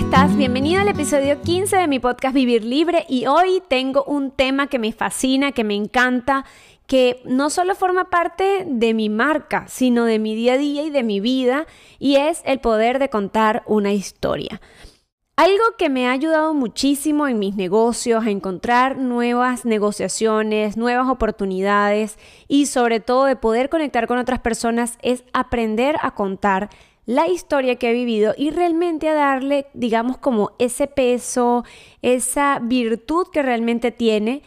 estás? Bienvenido al episodio 15 de mi podcast Vivir Libre y hoy tengo un tema que me fascina, que me encanta, que no solo forma parte de mi marca, sino de mi día a día y de mi vida y es el poder de contar una historia. Algo que me ha ayudado muchísimo en mis negocios, a encontrar nuevas negociaciones, nuevas oportunidades y sobre todo de poder conectar con otras personas es aprender a contar la historia que he vivido y realmente a darle, digamos, como ese peso, esa virtud que realmente tiene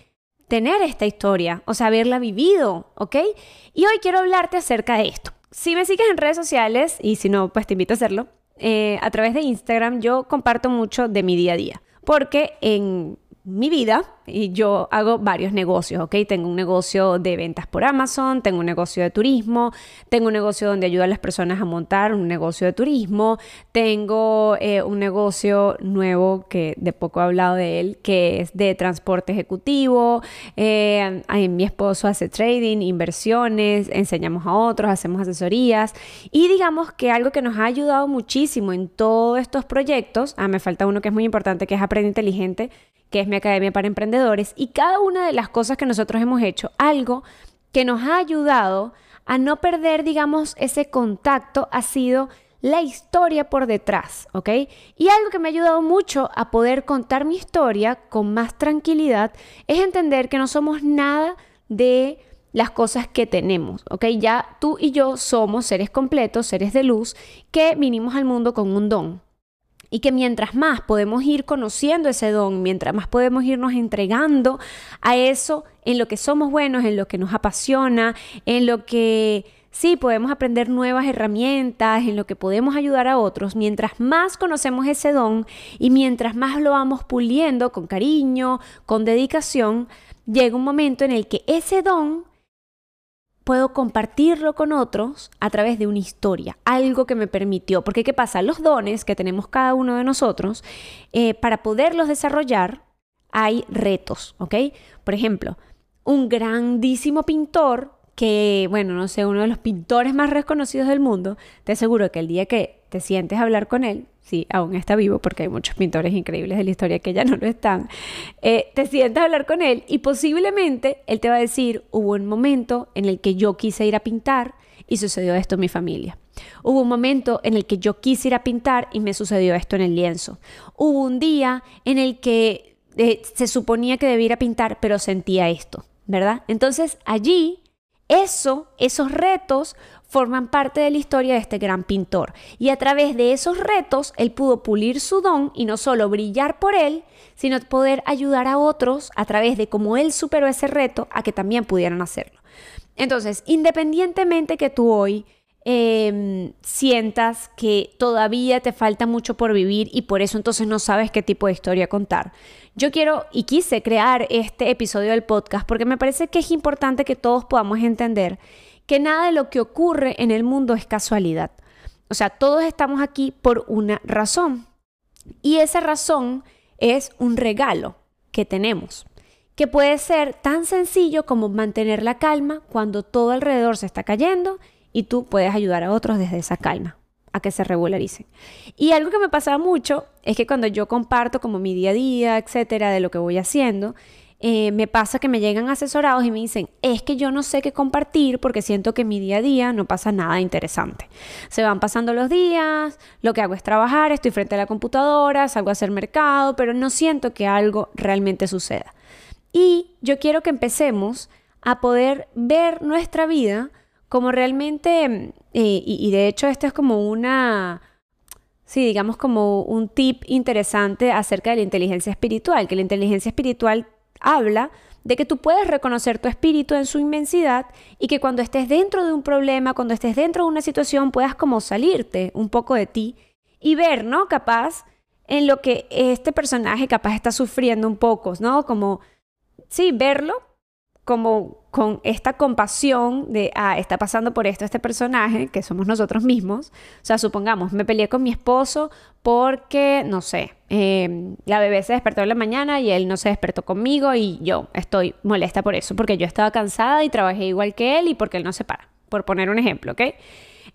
tener esta historia, o sea, haberla vivido, ¿ok? Y hoy quiero hablarte acerca de esto. Si me sigues en redes sociales, y si no, pues te invito a hacerlo, eh, a través de Instagram yo comparto mucho de mi día a día. Porque en mi vida y yo hago varios negocios, ¿ok? Tengo un negocio de ventas por Amazon, tengo un negocio de turismo, tengo un negocio donde ayudo a las personas a montar un negocio de turismo, tengo eh, un negocio nuevo que de poco he hablado de él, que es de transporte ejecutivo, eh, mi esposo hace trading, inversiones, enseñamos a otros, hacemos asesorías y digamos que algo que nos ha ayudado muchísimo en todos estos proyectos, ah, me falta uno que es muy importante, que es Aprende Inteligente, que es mi academia para emprendedores, y cada una de las cosas que nosotros hemos hecho, algo que nos ha ayudado a no perder, digamos, ese contacto ha sido la historia por detrás, ¿ok? Y algo que me ha ayudado mucho a poder contar mi historia con más tranquilidad es entender que no somos nada de las cosas que tenemos, ¿ok? Ya tú y yo somos seres completos, seres de luz, que vinimos al mundo con un don, y que mientras más podemos ir conociendo ese don, mientras más podemos irnos entregando a eso en lo que somos buenos, en lo que nos apasiona, en lo que sí podemos aprender nuevas herramientas, en lo que podemos ayudar a otros, mientras más conocemos ese don y mientras más lo vamos puliendo con cariño, con dedicación, llega un momento en el que ese don puedo compartirlo con otros a través de una historia, algo que me permitió. Porque ¿qué pasa? Los dones que tenemos cada uno de nosotros, eh, para poderlos desarrollar, hay retos, ¿ok? Por ejemplo, un grandísimo pintor que, bueno, no sé, uno de los pintores más reconocidos del mundo, te aseguro que el día que te sientes a hablar con él, sí, aún está vivo porque hay muchos pintores increíbles de la historia que ya no lo están, eh, te sientas a hablar con él y posiblemente él te va a decir, hubo un momento en el que yo quise ir a pintar y sucedió esto en mi familia. Hubo un momento en el que yo quise ir a pintar y me sucedió esto en el lienzo. Hubo un día en el que eh, se suponía que debía ir a pintar, pero sentía esto, ¿verdad? Entonces allí, eso, esos retos forman parte de la historia de este gran pintor. Y a través de esos retos, él pudo pulir su don y no solo brillar por él, sino poder ayudar a otros a través de cómo él superó ese reto a que también pudieran hacerlo. Entonces, independientemente que tú hoy em, sientas que todavía te falta mucho por vivir y por eso entonces no sabes qué tipo de historia contar. Yo quiero y quise crear este episodio del podcast porque me parece que es importante que todos podamos entender que nada de lo que ocurre en el mundo es casualidad. O sea, todos estamos aquí por una razón. Y esa razón es un regalo que tenemos, que puede ser tan sencillo como mantener la calma cuando todo alrededor se está cayendo y tú puedes ayudar a otros desde esa calma a que se regularicen. Y algo que me pasa mucho es que cuando yo comparto como mi día a día, etcétera, de lo que voy haciendo, eh, me pasa que me llegan asesorados y me dicen, es que yo no sé qué compartir porque siento que mi día a día no pasa nada interesante. Se van pasando los días, lo que hago es trabajar, estoy frente a la computadora, salgo a hacer mercado, pero no siento que algo realmente suceda. Y yo quiero que empecemos a poder ver nuestra vida como realmente, y, y de hecho esto es como una sí, digamos como un tip interesante acerca de la inteligencia espiritual, que la inteligencia espiritual habla de que tú puedes reconocer tu espíritu en su inmensidad y que cuando estés dentro de un problema, cuando estés dentro de una situación, puedas como salirte un poco de ti y ver, ¿no? Capaz en lo que este personaje capaz está sufriendo un poco, ¿no? Como, sí, verlo como con esta compasión de, ah, está pasando por esto este personaje, que somos nosotros mismos. O sea, supongamos, me peleé con mi esposo porque, no sé, em, la bebé se despertó en la mañana y él no se despertó conmigo y yo estoy molesta por eso, porque yo estaba cansada y trabajé igual que él y porque él no se para, por poner un ejemplo, ¿ok?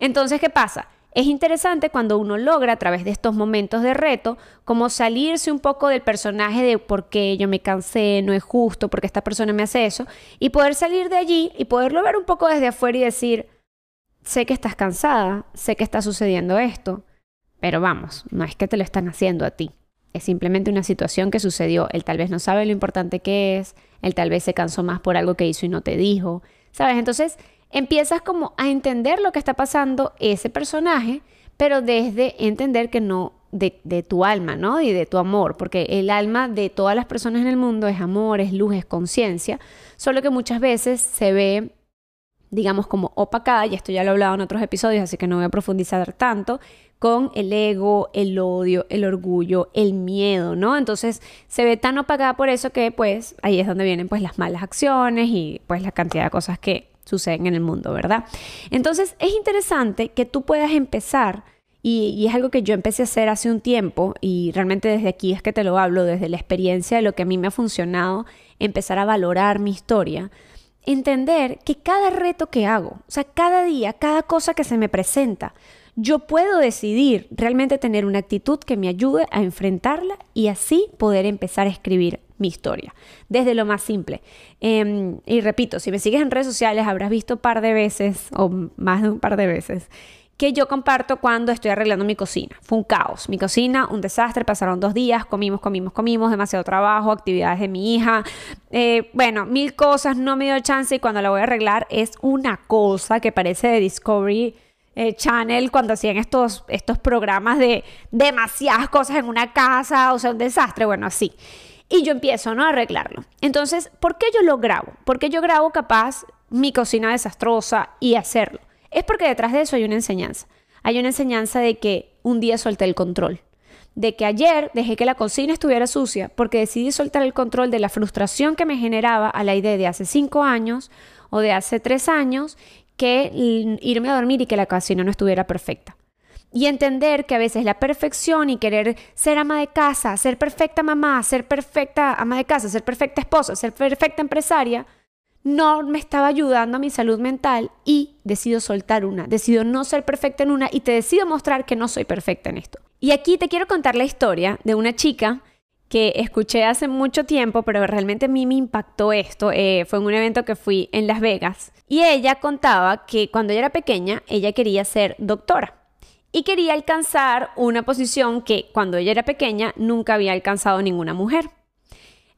Entonces, ¿qué pasa? Es interesante cuando uno logra a través de estos momentos de reto como salirse un poco del personaje de por qué yo me cansé, no es justo, porque esta persona me hace eso, y poder salir de allí y poderlo ver un poco desde afuera y decir, sé que estás cansada, sé que está sucediendo esto, pero vamos, no es que te lo están haciendo a ti. Es simplemente una situación que sucedió. Él tal vez no sabe lo importante que es, él tal vez se cansó más por algo que hizo y no te dijo. ¿Sabes? Entonces empiezas como a entender lo que está pasando ese personaje, pero desde entender que no de, tu alma, ¿no? Y de tu amor, porque el alma de todas las personas en el mundo es amor, es luz, es conciencia, solo que muchas veces se ve, digamos, como opacada, y esto ya lo he hablado en otros episodios, así que no voy a profundizar tanto, con el ego, el odio, el orgullo, el miedo, ¿no? Entonces se ve tan opacada por eso que pues ahí es donde vienen pues las malas acciones y pues la cantidad de cosas que suceden en el mundo, ¿verdad? Entonces es interesante que tú puedas empezar, y, es algo que yo empecé a hacer hace un tiempo, y realmente desde aquí es que te lo hablo, desde la experiencia de lo que a mí me ha funcionado, empezar a valorar mi historia, entender que cada reto que hago, o sea, cada día, cada cosa que se me presenta, yo puedo decidir realmente tener una actitud que me ayude a enfrentarla y así poder empezar a escribir mi historia, desde lo más simple. Em, y repito, si me sigues en redes sociales habrás visto un par de veces, o más de un par de veces, que yo comparto cuando estoy arreglando mi cocina. Fue un caos. Mi cocina, un desastre. Pasaron dos días, comimos, comimos, comimos, demasiado trabajo, actividades de mi hija. Eh, bueno, mil cosas, no me dio chance y cuando la voy a arreglar es una cosa que parece de Discovery eh, Channel cuando hacían estos, estos programas de demasiadas cosas en una casa, o sea, un desastre, bueno, así y yo empiezo ¿no? a arreglarlo. Entonces, ¿por qué yo lo grabo? ¿Por qué yo grabo capaz mi cocina desastrosa y hacerlo? Es porque detrás de eso hay una enseñanza. Hay una enseñanza de que un día solté el control. De que ayer dejé que la cocina estuviera sucia porque decidí soltar el control de la frustración que me generaba a la idea de hace cinco años o de hace tres años que irme a dormir y que la cocina no estuviera perfecta y entender que a veces la perfección y querer ser ama de casa, ser perfecta mamá, ser perfecta ama de casa, ser perfecta esposa, ser perfecta empresaria, no me estaba ayudando a mi salud mental y decido soltar una, decido no ser perfecta en una y te decido mostrar que no soy perfecta en esto. Y aquí te quiero contar la historia de una chica que escuché hace mucho tiempo, pero realmente a mí me impactó esto. Eh, fue en un evento que fui en Las Vegas y ella contaba que cuando ella era pequeña ella quería ser doctora y quería alcanzar una posición que cuando ella era pequeña nunca había alcanzado ninguna mujer.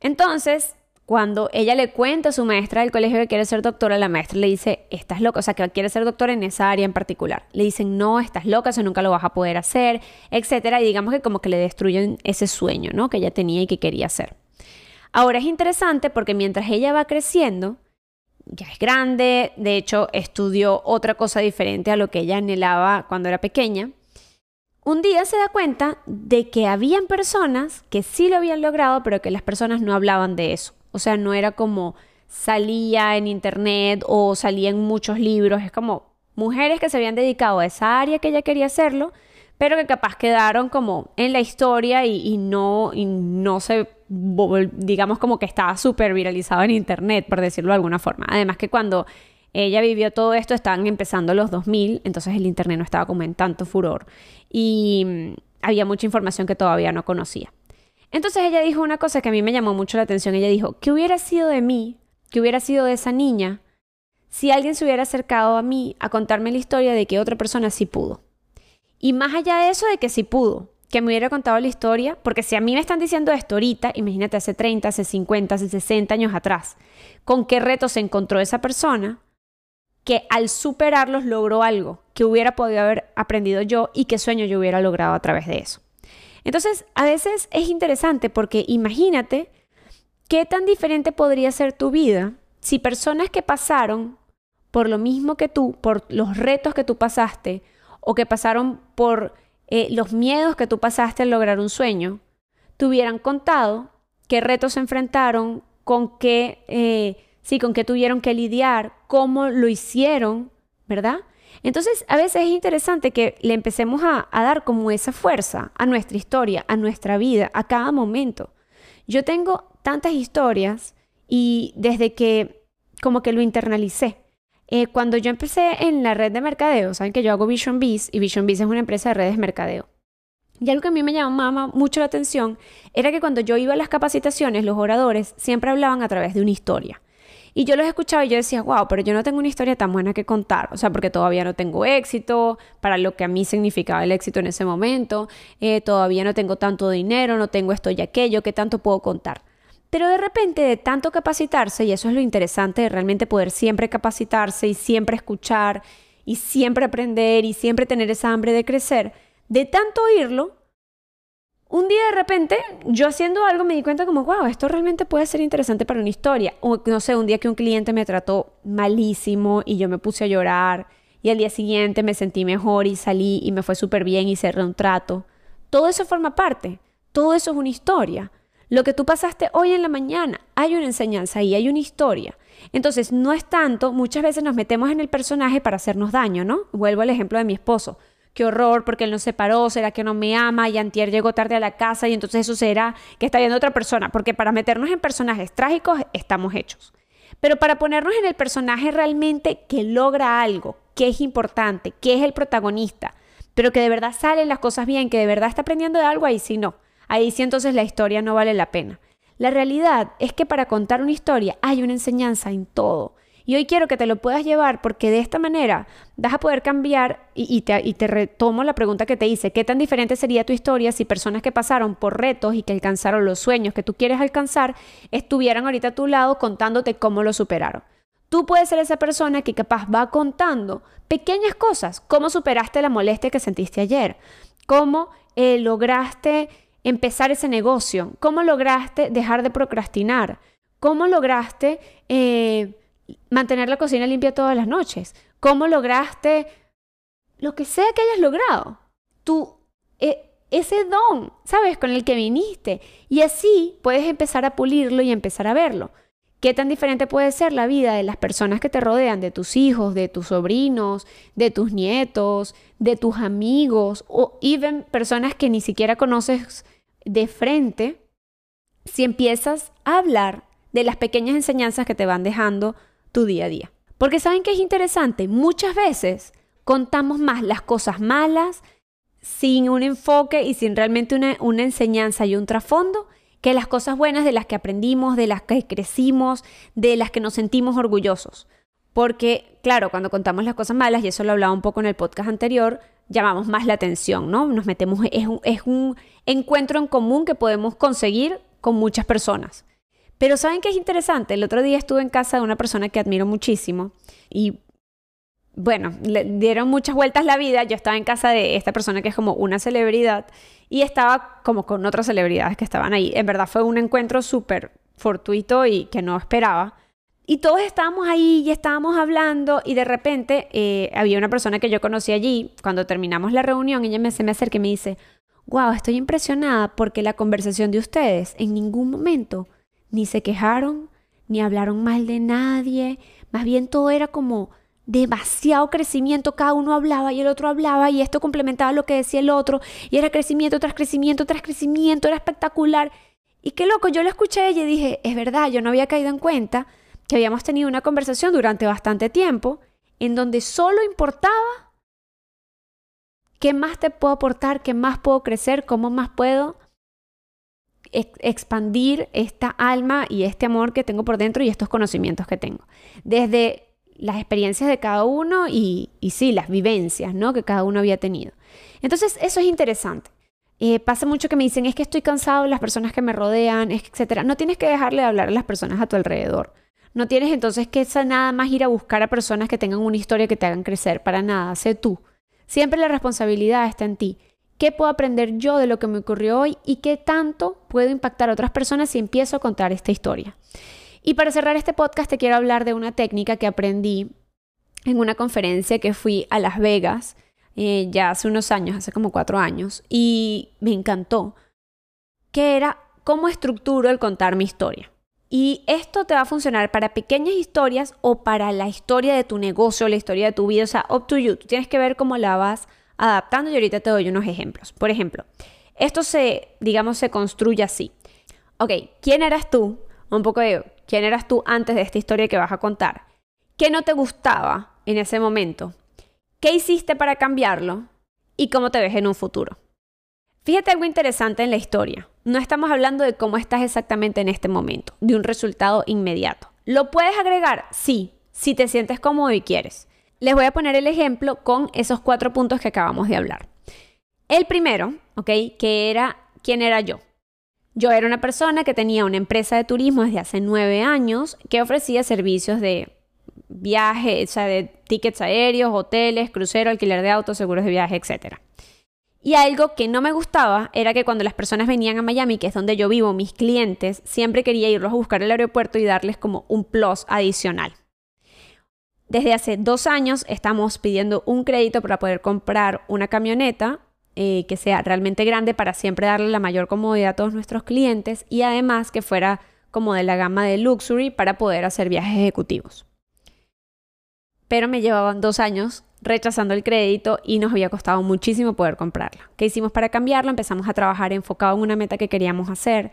Entonces, cuando ella le cuenta a su maestra del colegio que quiere ser doctora, la maestra le dice, estás loca, o sea, que quiere ser doctora en esa área en particular. Le dicen, no, estás loca, eso nunca lo vas a poder hacer, etcétera, y digamos que como que le destruyen ese sueño, ¿no? Que ella tenía y que quería hacer. Ahora es interesante porque mientras ella va creciendo, ya es grande, de hecho estudió otra cosa diferente a lo que ella anhelaba cuando era pequeña. Un día se da cuenta de que habían personas que sí lo habían logrado, pero que las personas no hablaban de eso. O sea, no era como salía en internet o salía en muchos libros, es como mujeres que se habían dedicado a esa área que ella quería hacerlo, pero que capaz quedaron como en la historia y, no, y no se, digamos como que estaba súper viralizado en internet, por decirlo de alguna forma. Además que cuando ella vivió todo esto, estaban empezando los 2000, entonces el internet no estaba como en tanto furor y mm, había mucha información que todavía no conocía. Entonces ella dijo una cosa que a mí me llamó mucho la atención. Ella dijo, ¿qué hubiera sido de mí? ¿Qué hubiera sido de esa niña? Si alguien se hubiera acercado a mí a contarme la historia de que otra persona sí pudo. Y más allá de eso, de que si pudo, que me hubiera contado la historia, porque si a mí me están diciendo esto ahorita, imagínate hace 30, hace 50, hace 60 años atrás, con qué retos se encontró esa persona, que al superarlos logró algo que hubiera podido haber aprendido yo y qué sueño yo hubiera logrado a través de eso. Entonces, a veces es interesante porque imagínate qué tan diferente podría ser tu vida si personas que pasaron por lo mismo que tú, por los retos que tú pasaste, o que pasaron por eh, los miedos que tú pasaste al lograr un sueño, te hubieran contado qué retos enfrentaron, con qué, eh, sí, con qué tuvieron que lidiar, cómo lo hicieron, ¿verdad? Entonces, a veces es interesante que le empecemos a, a, dar como esa fuerza a nuestra historia, a nuestra vida, a cada momento. Yo tengo tantas historias y desde que como que lo internalicé, Eh, cuando yo empecé en la red de mercadeo, saben que yo hago Vision Bees y Vision Bees es una empresa de redes de mercadeo. Y algo que a mí me llamaba mucho la atención era que cuando yo iba a las capacitaciones, los oradores siempre hablaban a través de una historia. Y yo los escuchaba y yo decía, wow, pero yo no tengo una historia tan buena que contar, o sea, porque todavía no tengo éxito, para lo que a mí significaba el éxito en ese momento, eh, todavía no tengo tanto dinero, no tengo esto y aquello, ¿qué tanto puedo contar? Pero de repente, de tanto capacitarse, y eso es lo interesante de realmente poder siempre capacitarse y siempre escuchar y siempre aprender y siempre tener esa hambre de crecer, de tanto oírlo, un día de repente, yo haciendo algo me di cuenta como, wow, esto realmente puede ser interesante para una historia. O no sé, un día que un cliente me trató malísimo y yo me puse a llorar y al día siguiente me sentí mejor y salí y me fue súper bien y cerré un trato. Todo eso forma parte, todo eso es una historia. Lo que tú pasaste hoy en la mañana, hay una enseñanza y hay una historia. Entonces, no es tanto, muchas veces nos metemos en el personaje para hacernos daño, ¿no? Vuelvo al ejemplo de mi esposo. Qué horror, porque él no se paró, será que no me ama y antier llegó tarde a la casa y entonces eso será que está viendo otra persona, porque para meternos en personajes trágicos estamos hechos. Pero para ponernos en el personaje realmente que logra algo, que es importante, que es el protagonista, pero que de verdad salen las cosas bien, que de verdad está aprendiendo de algo, ahí sí no. Ahí sí entonces la historia no vale la pena. La realidad es que para contar una historia hay una enseñanza en todo. Y hoy quiero que te lo puedas llevar porque de esta manera vas a poder cambiar y, te, y, te, retomo la pregunta que te hice, ¿qué tan diferente sería tu historia si personas que pasaron por retos y que alcanzaron los sueños que tú quieres alcanzar estuvieran ahorita a tu lado contándote cómo lo superaron? Tú puedes ser esa persona que capaz va contando pequeñas cosas, cómo superaste la molestia que sentiste ayer, cómo eh, lograste empezar ese negocio, cómo lograste dejar de procrastinar, cómo lograste... Eh, mantener la cocina limpia todas las noches? ¿Cómo lograste lo que sea que hayas logrado? Tú, e, ese don, ¿sabes? Con el que viniste. Y así puedes empezar a pulirlo y empezar a verlo. ¿Qué tan diferente puede ser la vida de las personas que te rodean, de tus hijos, de tus sobrinos, de tus nietos, de tus amigos o even personas que ni siquiera conoces de frente? Si empiezas a hablar de las pequeñas enseñanzas que te van dejando tu día a día. Porque saben que es interesante, muchas veces contamos más las cosas malas sin un enfoque y sin realmente una, una enseñanza y un trasfondo que las cosas buenas de las que aprendimos, de las que crecimos, de las que nos sentimos orgullosos. Porque, claro, cuando contamos las cosas malas, y eso lo hablaba un poco en el podcast anterior, llamamos más la atención, ¿no? Nos metemos, es un, es un encuentro en común que podemos conseguir con muchas personas. Pero ¿saben qué es interesante? El otro día estuve en casa de una persona que admiro muchísimo y bueno, le dieron muchas vueltas la vida. Yo estaba en casa de esta persona que es como una celebridad y estaba como con otras celebridades que estaban ahí. En verdad fue un encuentro súper fortuito y que no esperaba. Y todos estábamos ahí y estábamos hablando y de repente eh, había una persona que yo conocí allí. Cuando terminamos la reunión, ella me, se me acerca y me dice, wow, estoy impresionada porque la conversación de ustedes en ningún momento ni se quejaron, ni hablaron mal de nadie, más bien todo era como demasiado crecimiento, cada uno hablaba y el otro hablaba y esto complementaba lo que decía el otro y era crecimiento tras crecimiento tras crecimiento, era espectacular. Y qué loco, yo lo escuché y dije, es verdad, yo no había caído en cuenta que habíamos tenido una conversación durante bastante tiempo en donde solo importaba qué más te puedo aportar, qué más puedo crecer, cómo más puedo expandir esta alma y este amor que tengo por dentro y estos conocimientos que tengo. Desde las experiencias de cada uno y, y sí, las vivencias ¿no? que cada uno había tenido. Entonces, eso es interesante. Eh, pasa mucho que me dicen, es que estoy cansado de las personas que me rodean, etc. No tienes que dejarle de hablar a las personas a tu alrededor. No tienes entonces que nada más ir a buscar a personas que tengan una historia que te hagan crecer. Para nada, sé tú. Siempre la responsabilidad está en ti. ¿Qué puedo aprender yo de lo que me ocurrió hoy y qué tanto puedo impactar a otras personas si empiezo a contar esta historia? Y para cerrar este podcast te quiero hablar de una técnica que aprendí en una conferencia que fui a Las Vegas eh, ya hace unos años, hace como cuatro años, y me encantó, que era cómo estructuro el contar mi historia. Y esto te va a funcionar para pequeñas historias o para la historia de tu negocio, la historia de tu vida, o sea, up to you. Tú tienes que ver cómo la vas adaptando y ahorita te doy unos ejemplos. Por ejemplo, esto se, digamos, se construye así. Ok, ¿quién eras tú? Un poco de quién eras tú antes de esta historia que vas a contar. ¿Qué no te gustaba en ese momento? ¿Qué hiciste para cambiarlo? ¿Y cómo te ves en un futuro? Fíjate algo interesante en la historia. No estamos hablando de cómo estás exactamente en este momento, de un resultado inmediato. ¿Lo puedes agregar? Sí, si te sientes cómodo y quieres. Les voy a poner el ejemplo con esos cuatro puntos que acabamos de hablar. El primero, ¿ok? Que era, ¿quién era yo? Yo era una persona que tenía una empresa de turismo desde hace nueve años que ofrecía servicios de viaje, o sea, de tickets aéreos, hoteles, crucero, alquiler de autos, seguros de viaje, etc. Y algo que no me gustaba era que cuando las personas venían a Miami, que es donde yo vivo, mis clientes, siempre quería irlos a buscar al aeropuerto y darles como un plus adicional. Desde hace dos años estamos pidiendo un crédito para poder comprar una camioneta eh, que sea realmente grande para siempre darle la mayor comodidad a todos nuestros clientes y además que fuera como de la gama de luxury para poder hacer viajes ejecutivos. Pero me llevaban dos años rechazando el crédito y nos había costado muchísimo poder comprarla. ¿Qué hicimos para cambiarlo? Empezamos a trabajar enfocado en una meta que queríamos hacer.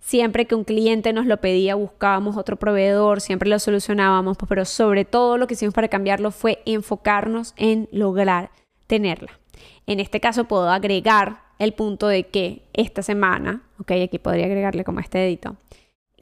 Siempre que un cliente nos lo pedía, buscábamos otro proveedor, siempre lo solucionábamos, pero sobre todo lo que hicimos para cambiarlo fue enfocarnos en lograr tenerla. En este caso puedo agregar el punto de que esta semana, ok, aquí podría agregarle como este dedito,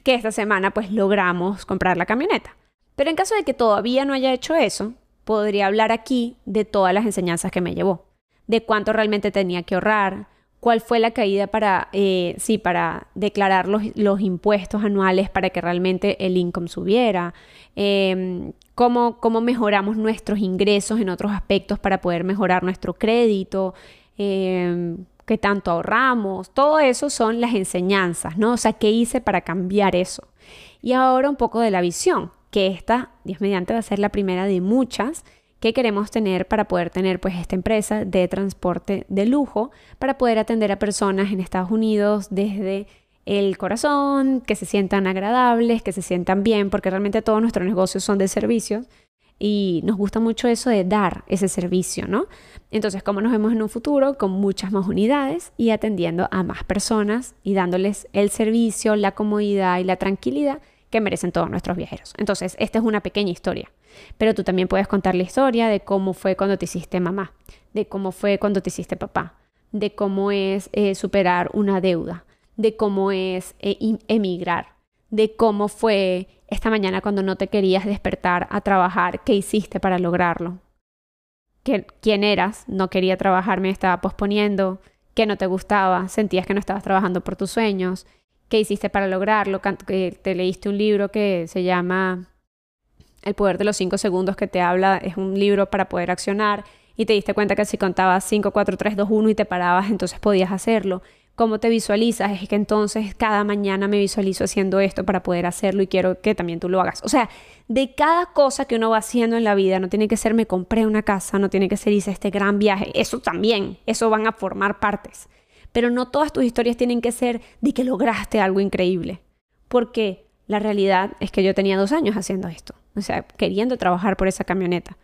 que esta semana pues logramos comprar la camioneta. Pero en caso de que todavía no haya hecho eso, podría hablar aquí de todas las enseñanzas que me llevó, de cuánto realmente tenía que ahorrar, cuál fue la caída para, eh, sí, para declarar los, los, impuestos anuales para que realmente el income subiera, eh, cómo, mejoramos nuestros ingresos en otros aspectos para poder mejorar nuestro crédito, eh, qué tanto ahorramos, todo eso son las enseñanzas, ¿no? O sea, ¿qué hice para cambiar eso? Y ahora un poco de la visión, que esta, Dios mediante, va a ser la primera de muchas que queremos tener para poder tener pues esta empresa de transporte de lujo, para poder atender a personas en Estados Unidos desde el corazón, que se sientan agradables, que se sientan bien, porque realmente todos nuestros negocios son de servicios y nos gusta mucho eso de dar ese servicio, ¿no? Entonces, ¿cómo nos vemos en un futuro? Con muchas más unidades y atendiendo a más personas y dándoles el servicio, la comodidad y la tranquilidad que merecen todos nuestros viajeros. Entonces, esta es una pequeña historia, pero tú también puedes contar la historia de cómo fue cuando te hiciste mamá, de cómo fue cuando te hiciste papá, de cómo es eh, superar una deuda, de cómo es eh, emigrar, de cómo fue esta mañana cuando no te querías despertar a trabajar, qué hiciste para lograrlo, quién eras, no quería trabajar, me estaba posponiendo, qué no te gustaba, sentías que no estabas trabajando por tus sueños, qué hiciste para lograrlo, que te leíste un libro que se llama El poder de los cinco segundos que te habla, es un libro para poder accionar y te diste cuenta que si contabas 5, 4, 3, 2, 1 y te parabas, entonces podías hacerlo cómo te visualizas, es que entonces cada mañana me visualizo haciendo esto para poder hacerlo y quiero que también tú lo hagas. O sea, de cada cosa que uno va haciendo en la vida, no tiene que ser me compré una casa, no tiene que ser hice este gran viaje, eso también, eso van a formar partes. Pero no todas tus historias tienen que ser de que lograste algo increíble, porque la realidad es que yo tenía dos años haciendo esto, o sea, queriendo trabajar por esa camioneta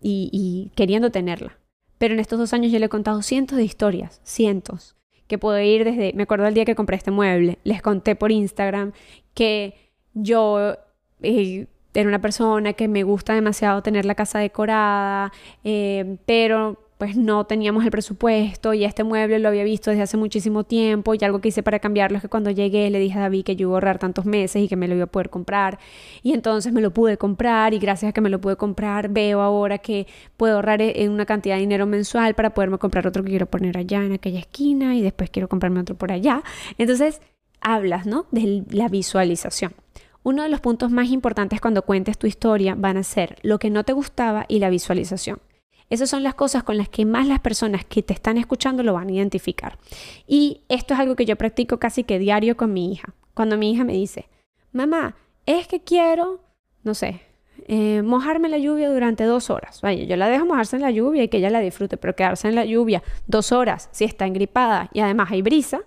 y, queriendo tenerla. Pero en estos dos años yo le he contado cientos de historias, cientos que puedo ir desde, me acuerdo el día que compré este mueble, les conté por Instagram que yo eh, era una persona que me gusta demasiado tener la casa decorada, eh, pero pues no teníamos el presupuesto y este mueble lo había visto desde hace muchísimo tiempo y algo que hice para cambiarlo es que cuando llegué le dije a David que yo iba a ahorrar tantos meses y que me lo iba a poder comprar y entonces me lo pude comprar y gracias a que me lo pude comprar veo ahora que puedo ahorrar en una cantidad de dinero mensual para poderme comprar otro que quiero poner allá en aquella esquina y después quiero comprarme otro por allá. Entonces hablas, ¿no? De la visualización. Uno de los puntos más importantes cuando cuentes tu historia van a ser lo que no te gustaba y la visualización. Esas son las cosas con las que más las personas que te están escuchando lo van a identificar. Y esto es algo que yo practico casi que diario con mi hija. Cuando mi hija me dice, mamá, es que quiero, no sé, eh, mojarme en la lluvia durante dos horas. Vaya, yo la dejo mojarse en la lluvia y que ella la disfrute, pero quedarse en la lluvia dos horas, si está engripada y además hay brisa,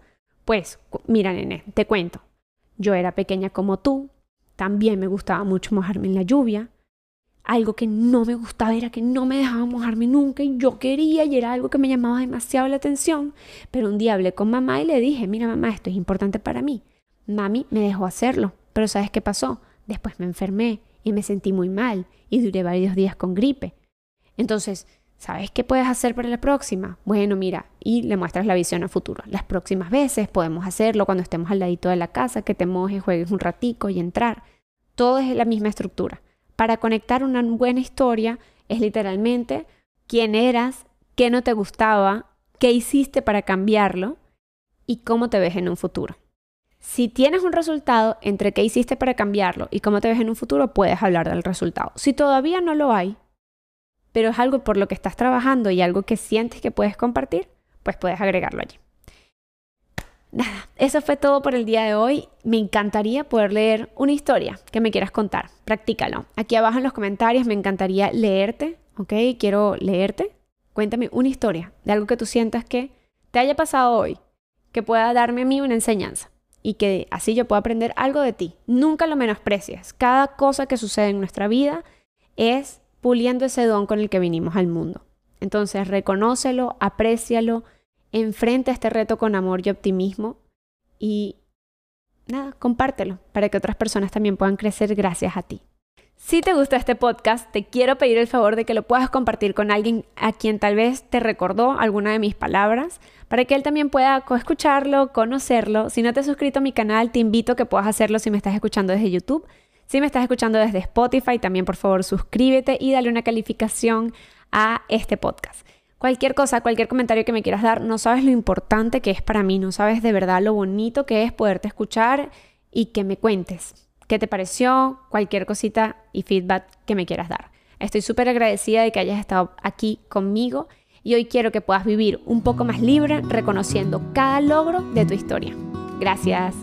pues mira, nene, te cuento. Yo era pequeña como tú, también me gustaba mucho mojarme en la lluvia, algo que no me gustaba era que no me dejaba mojarme nunca y yo quería y era algo que me llamaba demasiado la atención. Pero un día hablé con mamá y le dije, mira mamá, esto es importante para mí. Mami me dejó hacerlo, pero ¿sabes qué pasó? Después me enfermé y me sentí muy mal y duré varios días con gripe. Entonces, ¿sabes qué puedes hacer para la próxima? Bueno, mira, y le muestras la visión a futuro. Las próximas veces podemos hacerlo cuando estemos al ladito de la casa, que te mojes, juegues un ratico y entrar. Todo es la misma estructura. Para conectar una buena historia es literalmente quién eras, qué no te gustaba, qué hiciste para cambiarlo y cómo te ves en un futuro. Si tienes un resultado entre qué hiciste para cambiarlo y cómo te ves en un futuro, puedes hablar del resultado. Si todavía no lo hay, pero es algo por lo que estás trabajando y algo que sientes que puedes compartir, pues puedes agregarlo allí. Nada, eso fue todo por el día de hoy. Me encantaría poder leer una historia que me quieras contar. Practícalo. Aquí abajo en los comentarios me encantaría leerte, ¿ok? Quiero leerte. Cuéntame una historia de algo que tú sientas que te haya pasado hoy, que pueda darme a mí una enseñanza y que así yo pueda aprender algo de ti. Nunca lo menosprecies. Cada cosa que sucede en nuestra vida es puliendo ese don con el que vinimos al mundo. Entonces, reconócelo, aprécialo, enfrenta este reto con amor y optimismo y nada, compártelo para que otras personas también puedan crecer gracias a ti. Si te gusta este podcast, te quiero pedir el favor de que lo puedas compartir con alguien a quien tal vez te recordó alguna de mis palabras, para que él también pueda escucharlo, conocerlo. Si no te has suscrito a mi canal, te invito a que puedas hacerlo si me estás escuchando desde YouTube. Si me estás escuchando desde Spotify, también por favor suscríbete y dale una calificación a este podcast. Cualquier cosa, cualquier comentario que me quieras dar, no sabes lo importante que es para mí, no sabes de verdad lo bonito que es poderte escuchar y que me cuentes qué te pareció, cualquier cosita y feedback que me quieras dar. Estoy súper agradecida de que hayas estado aquí conmigo y hoy quiero que puedas vivir un poco más libre reconociendo cada logro de tu historia. Gracias.